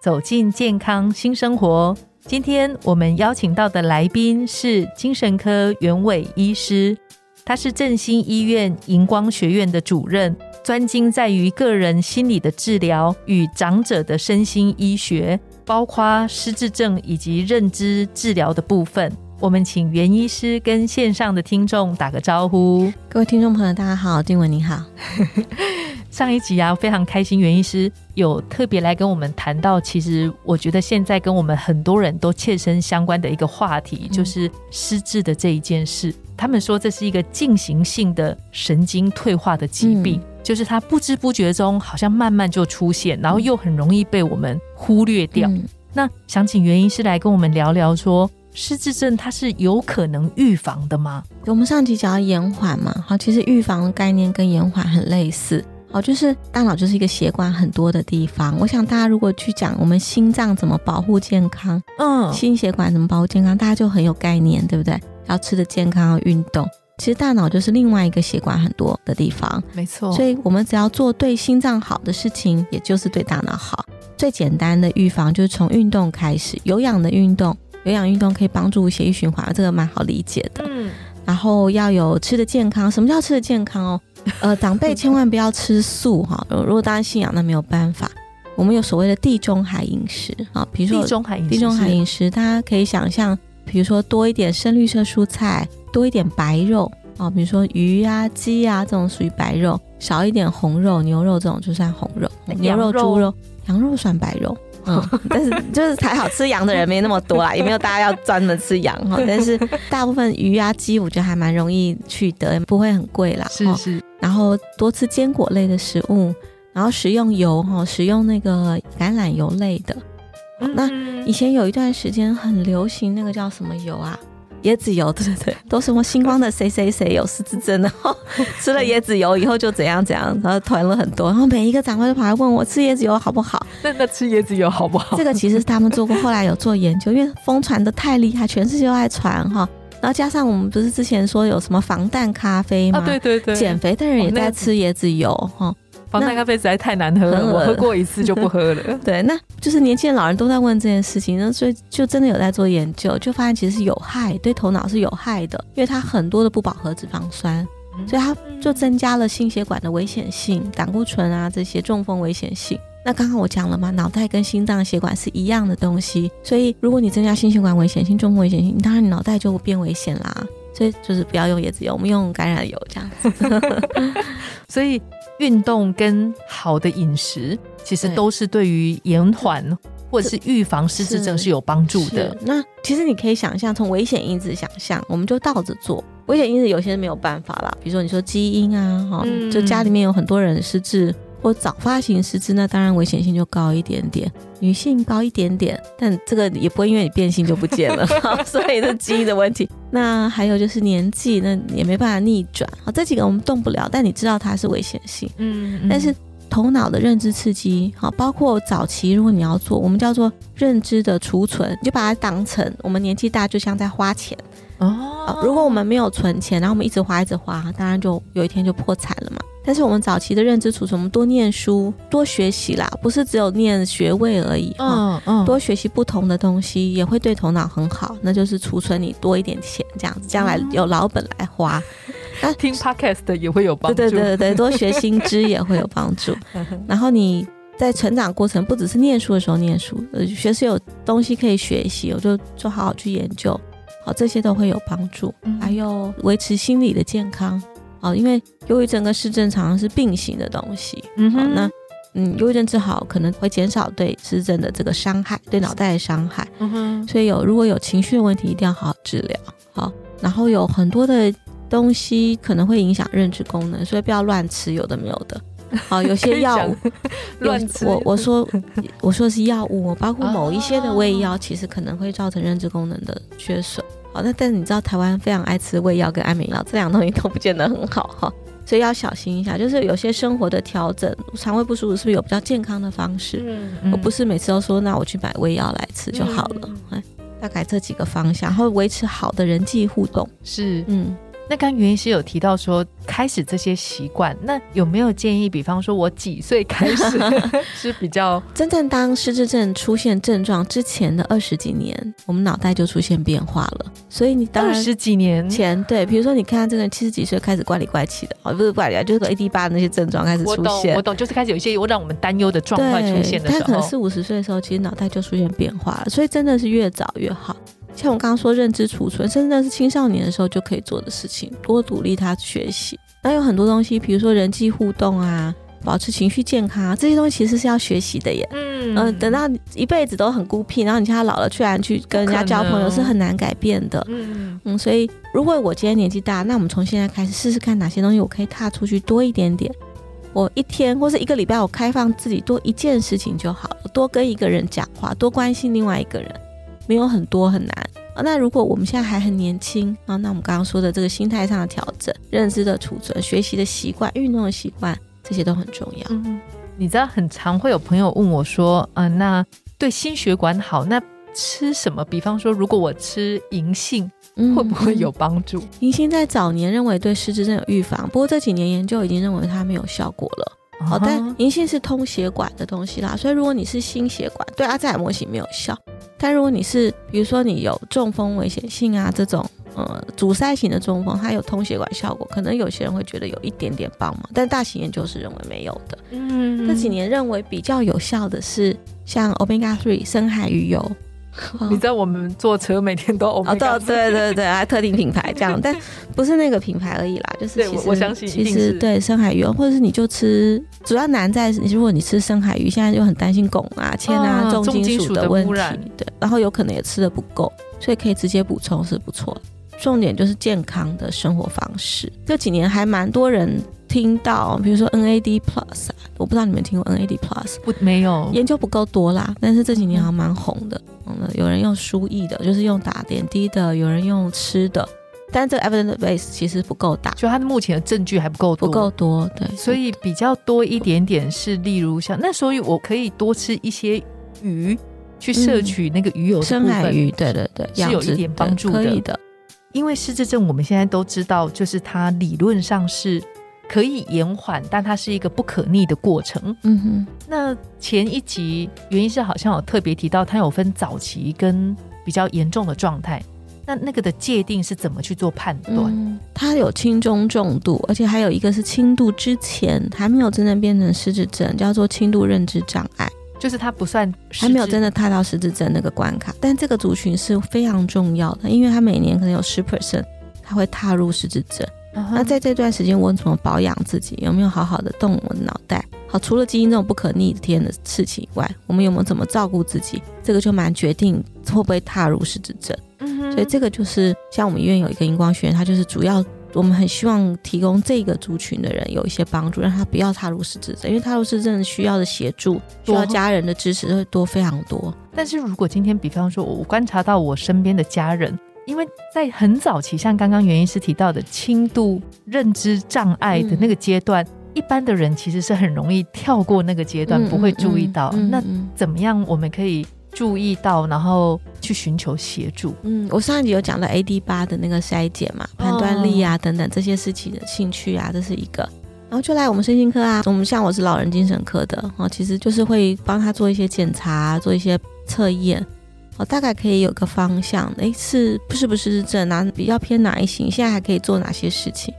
走进健康新生活。今天我们邀请到的来宾是精神科袁伟医师，他是振兴医院荧光学院的主任，专精在于个人心理的治疗与长者的身心医学，包括失智症以及认知治疗的部分。我们请袁医师跟线上的听众打个招呼。各位听众朋友，大家好，丁文你好。上一集啊，非常开心，袁医师有特别来跟我们谈到，其实我觉得现在跟我们很多人都切身相关的一个话题，就是失智的这一件事。他们说这是一个进行性的神经退化的疾病，就是它不知不觉中好像慢慢就出现，然后又很容易被我们忽略掉。那想请袁医师来跟我们聊聊，说失智症它是有可能预防的吗？我们上集讲到延缓嘛，好，其实预防的概念跟延缓很类似。哦，就是大脑就是一个血管很多的地方。我想大家如果去讲我们心脏怎么保护健康，嗯，心血管怎么保护健康，大家就很有概念，对不对？要吃的健康，要运动。其实大脑就是另外一个血管很多的地方，没错。所以我们只要做对心脏好的事情，也就是对大脑好。最简单的预防就是从运动开始，有氧的运动，有氧运动可以帮助血液循环，这个蛮好理解的。嗯。然后要有吃的健康，什么叫吃的健康哦？呃，长辈千万不要吃素哈。如果当然信仰，那没有办法。我们有所谓的地中海饮食啊，比如说地中海饮食，地中海饮食，大家可以想象，比如说多一点深绿色蔬菜，多一点白肉啊，比如说鱼啊、鸡啊这种属于白肉，少一点红肉，牛肉这种就算红肉，牛肉、猪肉、羊肉算白肉。嗯，但是就是才好吃羊的人没那么多啦，也没有大家要专门吃羊哈。但是大部分鱼啊、鸡，我觉得还蛮容易取得，不会很贵啦。是是。然后多吃坚果类的食物，然后食用油哈，食用那个橄榄油类的。那以前有一段时间很流行那个叫什么油啊？椰子油，对对对，都什么星光的谁谁谁有失智症，然 后吃了椰子油以后就怎样怎样，然后囤了很多，然后每一个长辈都跑来问我吃椰子油好不好？那那吃椰子油好不好？这个其实是他们做过，后来有做研究，因为疯传的太厉害，全世界都在传哈。然后加上我们不是之前说有什么防弹咖啡吗？对对对，减肥的人也在吃椰子油哈。防弹咖啡实在太难喝了，我喝过一次就不喝了。对，那就是年轻人、老人都在问这件事情，那所以就真的有在做研究，就发现其实是有害，对头脑是有害的，因为它很多的不饱和脂肪酸，所以它就增加了心血管的危险性，胆固醇啊这些中风危险性。那刚刚我讲了嘛，脑袋跟心脏血管是一样的东西，所以如果你增加心血管危险性、中风危险性，当然你脑袋就变危险啦。所以就是不要用椰子油，我们用橄榄油这样子。所以。运动跟好的饮食，其实都是对于延缓或者是预防失智症是有帮助的。那其实你可以想象，从危险因子想象，我们就倒着做。危险因子有些人没有办法啦，比如说你说基因啊，哈，就家里面有很多人失智。或早发型失智，那当然危险性就高一点点，女性高一点点，但这个也不会因为你变性就不见了，所以是基因的问题。那还有就是年纪，那也没办法逆转。好，这几个我们动不了，但你知道它是危险性。嗯，但是头脑的认知刺激，好，包括早期如果你要做，我们叫做认知的储存，你就把它当成我们年纪大就像在花钱哦。如果我们没有存钱，然后我们一直花一直花，当然就有一天就破产了嘛。但是我们早期的认知储存，我们多念书、多学习啦，不是只有念学位而已。嗯嗯，多学习不同的东西也会对头脑很好，那就是储存你多一点钱，这样子将来有老本来花。那听 podcast 也会有帮助。对对对对，多学新知也会有帮助。然后你在成长过程，不只是念书的时候念书，呃，学是有东西可以学习，我就就好好去研究，好这些都会有帮助。还有维持心理的健康。哦，因为忧郁症跟失症常常是并行的东西。嗯哼，那嗯，忧郁症治好可能会减少对失症的这个伤害，对脑袋的伤害。嗯哼，所以有如果有情绪的问题，一定要好好治疗。好，然后有很多的东西可能会影响认知功能，所以不要乱吃有的没有的。好，有些药物 乱吃。我我说我说的是药物，包括某一些的胃药，其实可能会造成认知功能的缺损。好，那但是你知道台湾非常爱吃胃药跟安眠药，这两个东西都不见得很好哈，所以要小心一下。就是有些生活的调整，肠胃不舒服是不是有比较健康的方式？嗯，我不是每次都说那我去买胃药来吃就好了。哎，大概这几个方向，然后维持好的人际互动是嗯。那刚原因是有提到说开始这些习惯，那有没有建议？比方说我几岁开始 是比较真正当失智症出现症状之前的二十几年，我们脑袋就出现变化了。所以你当然二十几年前对，比如说你看这个人七十几岁开始怪里怪气的，哦，不是怪里，就是 AD 八那些症状开始出现。我懂，就是开始有一些让我们担忧的状况出现的时候，他可能四五十岁的时候，其实脑袋就出现变化了。所以真的是越早越好。像我刚刚说，认知储存，甚至是青少年的时候就可以做的事情，多鼓励他学习。那有很多东西，比如说人际互动啊，保持情绪健康啊，这些东西其实是要学习的耶。嗯嗯，等到一辈子都很孤僻，然后你现在老了，居然去跟人家交朋友，是很难改变的。嗯嗯，所以如果我今天年纪大，那我们从现在开始试试看哪些东西我可以踏出去多一点点。我一天或是一个礼拜，我开放自己多一件事情就好了，多跟一个人讲话，多关心另外一个人。没有很多很难啊。那如果我们现在还很年轻啊，那我们刚刚说的这个心态上的调整、认知的储存、学习的习惯、运动的习惯，这些都很重要。嗯，你知道，很常会有朋友问我说：“啊，那对心血管好，那吃什么？比方说，如果我吃银杏，会不会有帮助？”银杏在早年认为对失智症有预防，不过这几年研究已经认为它没有效果了。好，但银杏是通血管的东西啦，所以如果你是心血管，对阿兹海默型没有效。但如果你是，比如说你有中风危险性啊，这种呃阻塞型的中风，它有通血管效果，可能有些人会觉得有一点点帮忙，但大型研究是认为没有的。嗯，这几年认为比较有效的是像 Omega Three 深海鱼油。你知道我们坐车每天都哦，对对对对，还特定品牌这样，但不是那个品牌而已啦，就是其实我相信其实对深海鱼，或者是你就吃，主要难在如果你吃深海鱼，现在就很担心汞啊、铅啊、重金属的问题，对，然后有可能也吃的不够，所以可以直接补充是不错。重点就是健康的生活方式，这几年还蛮多人。听到，比如说 NAD Plus，我不知道你们听过 NAD Plus 不？没有，研究不够多啦。但是这几年好像蛮红的，嗯，有人用输液的，就是用打点滴的，有人用吃的，但这个 evidence base 其实不够大，就它目前的证据还不够多，不够多，对。所以比较多一点点是，例如像那，所以我可以多吃一些鱼，去摄取那个鱼油深海鱼，对对对，是有一点帮助的。因为失智症，我们现在都知道，就是它理论上是。可以延缓，但它是一个不可逆的过程。嗯哼，那前一集原因是好像有特别提到，它有分早期跟比较严重的状态。那那个的界定是怎么去做判断？它有轻中重度，而且还有一个是轻度之前还没有真正变成失智症，叫做轻度认知障碍，就是它不算还没有真的踏到失智症那个关卡。但这个族群是非常重要的，因为它每年可能有十 percent，它会踏入失智症。那在这段时间，我怎么保养自己？有没有好好的动我的脑袋？好，除了基因这种不可逆天的事情以外，我们有没有怎么照顾自己？这个就蛮决定会不会踏入失智症。嗯所以这个就是像我们医院有一个荧光学院，它就是主要我们很希望提供这个族群的人有一些帮助，让他不要踏入失智症，因为踏入失智症需要的协助，需要家人的支持会多非常多。但是如果今天，比方说我观察到我身边的家人。因为在很早期，像刚刚袁医师提到的轻度认知障碍的那个阶段，一般的人其实是很容易跳过那个阶段，不会注意到。那怎么样我们可以注意到，然后去寻求协助？嗯，我上一集有讲到 AD 八的那个筛检嘛，判断力啊等等这些事情的兴趣啊，这是一个。然后就来我们身心科啊，我们像我是老人精神科的哦，其实就是会帮他做一些检查，做一些测验。我大概可以有个方向，诶，是不是不是这哪比较偏哪一型？现在还可以做哪些事情？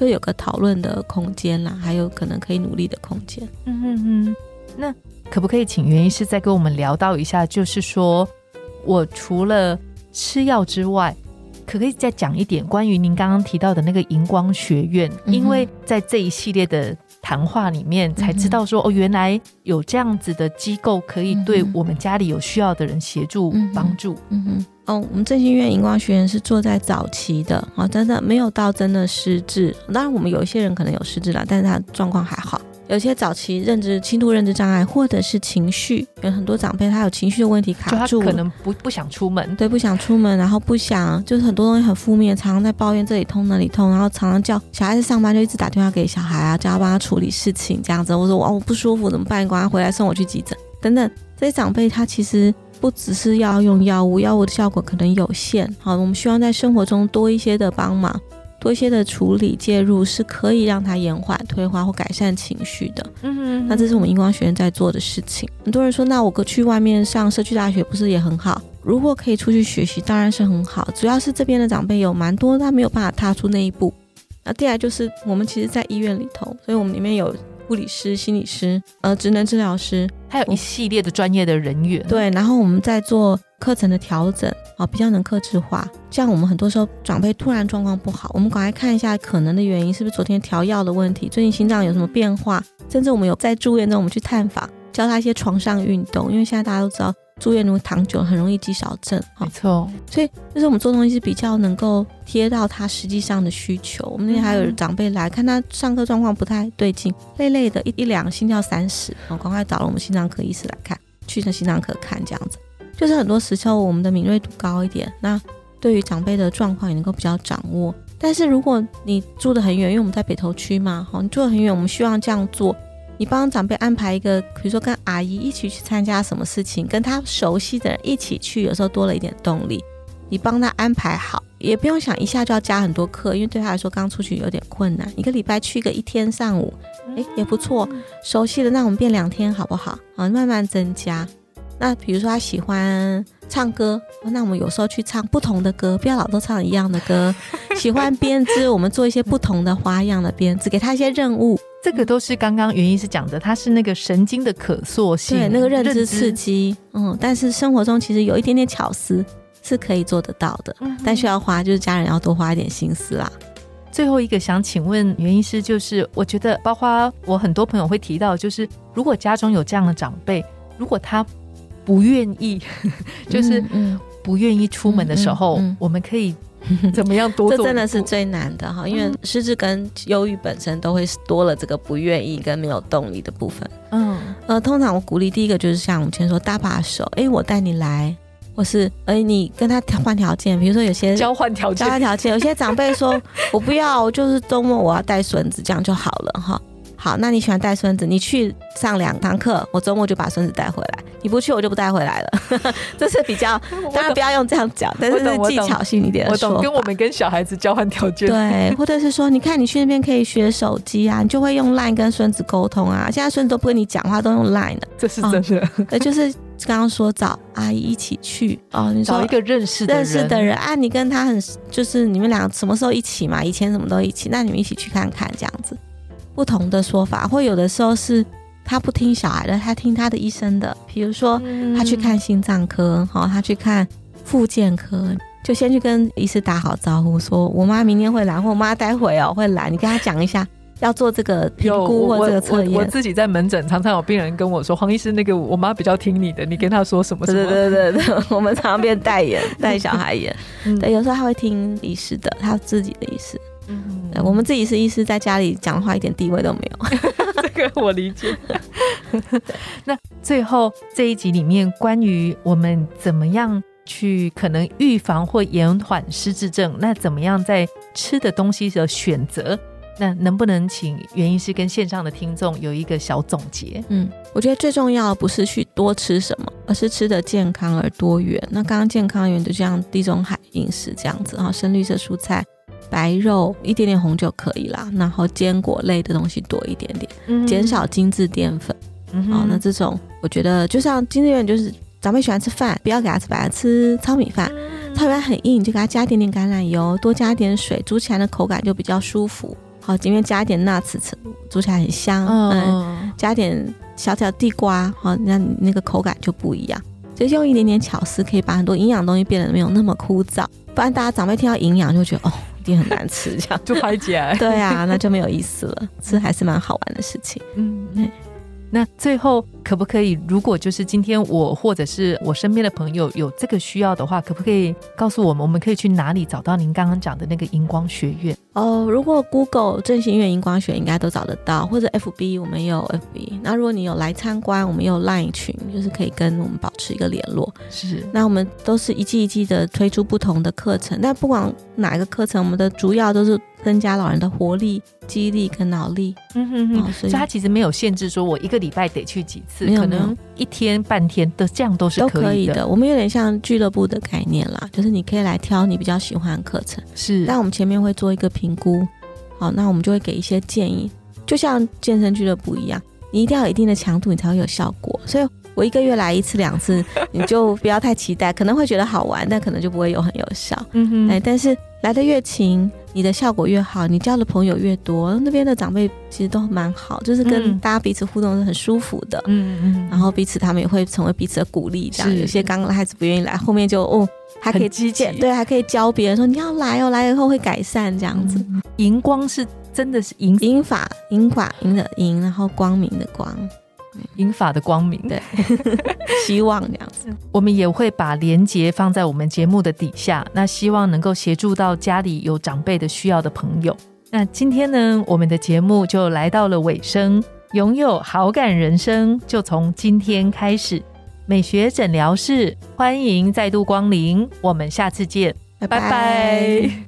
就有个讨论的空间啦，还有可能可以努力的空间。嗯嗯嗯。那可不可以请袁医师再跟我们聊到一下？就是说我除了吃药之外，可不可以再讲一点关于您刚刚提到的那个荧光学院？因为在这一系列的。谈话里面才知道说哦，原来有这样子的机构可以对我们家里有需要的人协助帮助。嗯哼，哦，我们振兴院荧光学院是做在早期的啊，真的没有到真的失智。当然，我们有一些人可能有失智了，但是他状况还好。有些早期认知轻度认知障碍，或者是情绪，有很多长辈他有情绪的问题卡住，可能不不想出门，对，不想出门，然后不想，就是很多东西很负面，常常在抱怨这里痛那里痛，然后常常叫小孩子上班就一直打电话给小孩啊，叫他帮他处理事情这样子。我说哇，我不舒服怎么办？你赶快回来送我去急诊等等。这些长辈他其实不只是要用药物，药物的效果可能有限。好，我们希望在生活中多一些的帮忙。多一些的处理介入是可以让他延缓退化或改善情绪的。嗯哼，那这是我们荧光学院在做的事情。很多人说，那我去外面上社区大学不是也很好？如果可以出去学习，当然是很好。主要是这边的长辈有蛮多，他没有办法踏出那一步。那第二就是我们其实，在医院里头，所以我们里面有护理师、心理师、呃，职能治疗师，还有一系列的专业的人员。对，然后我们在做。课程的调整啊，比较能克制化。像我们很多时候长辈突然状况不好，我们赶快看一下可能的原因，是不是昨天调药的问题？最近心脏有什么变化？甚至我们有在住院中，我们去探访，教他一些床上运动。因为现在大家都知道，住院如果躺久，很容易肌少症。没错，所以就是我们做东西是比较能够贴到他实际上的需求。我们那天还有长辈来看他上课状况不太对劲，累累的，一一两心跳三十，我赶快找了我们心脏科医师来看，去那心脏科看这样子。就是很多时候我们的敏锐度高一点，那对于长辈的状况也能够比较掌握。但是如果你住得很远，因为我们在北投区嘛，哈，你住得很远，我们希望这样做，你帮长辈安排一个，比如说跟阿姨一起去参加什么事情，跟他熟悉的人一起去，有时候多了一点动力。你帮他安排好，也不用想一下就要加很多课，因为对他来说刚出去有点困难。一个礼拜去个一天上午，诶，也不错。熟悉的那我们变两天好不好？啊，慢慢增加。那比如说他喜欢唱歌，那我们有时候去唱不同的歌，不要老都唱一样的歌。喜欢编织，我们做一些不同的花样的编织，给他一些任务。这个都是刚刚原因是讲的，它是那个神经的可塑性，对那个认知刺激。嗯，但是生活中其实有一点点巧思是可以做得到的，但需要花就是家人要多花一点心思啦。最后一个想请问原因是，就是我觉得包括我很多朋友会提到，就是如果家中有这样的长辈，如果他不愿意，就是不愿意出门的时候，我们可以 怎么样多做？这真的是最难的哈，因为失智跟忧郁本身都会多了这个不愿意跟没有动力的部分。嗯，呃，通常我鼓励第一个就是像我们前说搭把手，哎，我带你来，或是哎你跟他换条件，比如说有些交换条件，交换条件，有些长辈说我不要，就是周末我要带孙子，这样就好了哈。好，那你喜欢带孙子，你去上两堂课，我周末就把孙子带回来。你不去，我就不带回来了。这是比较，当然不要用这样讲，但是技巧性一点。我懂，跟我们跟小孩子交换条件。对，或者是说，你看你去那边可以学手机啊，你就会用 Line 跟孙子沟通啊。现在孙子都不跟你讲话，都用 Line 的，这是真的。呃，就是刚刚说找阿姨一起去哦，你找一个认识认识的人啊，你跟他很，就是你们俩什么时候一起嘛？以前什么都一起，那你们一起去看看这样子。不同的说法，或有的时候是他不听小孩的，他听他的医生的。比如说，他去看心脏科，好，他去看复健科，就先去跟医师打好招呼，说我妈明天会来，或我妈待会哦会来，你跟他讲一下，要做这个评估或这个测验。我自己在门诊常常有病人跟我说，黄医师那个我妈比较听你的，你跟她说什么什么。对对对对，我们常常变代言，带小孩演。对，有时候他会听医师的，他自己的意思。嗯，我们自己是医师，在家里讲话一点地位都没有，这个我理解。那最后这一集里面，关于我们怎么样去可能预防或延缓失智症，那怎么样在吃的东西的选择，那能不能请袁医师跟线上的听众有一个小总结？嗯，我觉得最重要不是去多吃什么，而是吃的健康而多元。那刚刚健康元就像地中海饮食这样子哈，深绿色蔬菜。白肉一点点红酒可以啦，然后坚果类的东西多一点点，减少精致淀粉。好，那这种我觉得就像精致淀粉，就是长辈喜欢吃饭，不要给他吃白，吃糙米饭。糙米饭很硬，就给他加一点点橄榄油，多加点水，煮起来的口感就比较舒服。好，今天加一点 nuts，煮起来很香。嗯，加点小小地瓜，好，那你那个口感就不一样。就用一点点巧思，可以把很多营养东西变得没有那么枯燥。不然大家长辈听到营养就觉得哦。一定很难吃，这样 就排解。对啊，那就没有意思了。吃还是蛮好玩的事情。嗯，那最后可不可以，如果就是今天我或者是我身边的朋友有这个需要的话，可不可以告诉我们，我们可以去哪里找到您刚刚讲的那个荧光学院？哦，如果 Google 振兴院荧光学应该都找得到，或者 FB 我们也有 FB。那如果你有来参观，我们有 Line 群，就是可以跟我们保持一个联络。是，那我们都是一季一季的推出不同的课程，但不管哪一个课程，我们的主要都是增加老人的活力、记忆力跟脑力。嗯哼哼，所以它其实没有限制，说我一个礼拜得去几次，可能一天半天的这样都是都可以的。我们有点像俱乐部的概念啦，就是你可以来挑你比较喜欢的课程。是，但我们前面会做一个评。评估好，那我们就会给一些建议，就像健身俱乐部一样，你一定要有一定的强度，你才会有效果。所以我一个月来一次两次，你就不要太期待，可能会觉得好玩，但可能就不会有很有效。嗯哼，哎，但是来的越勤，你的效果越好，你交的朋友越多，那边的长辈其实都蛮好，就是跟大家彼此互动是很舒服的。嗯嗯，然后彼此他们也会成为彼此的鼓励，这样有些刚刚孩子不愿意来，后面就哦。还可以积极，对，还可以教别人说你要来哦，来了以后会改善这样子。荧光是真的是银银法银法银的银，然后光明的光，银法的光明，对，希望这样子。我们也会把连接放在我们节目的底下，那希望能够协助到家里有长辈的需要的朋友。那今天呢，我们的节目就来到了尾声，拥有好感人生就从今天开始。美学诊疗室，欢迎再度光临，我们下次见，拜拜。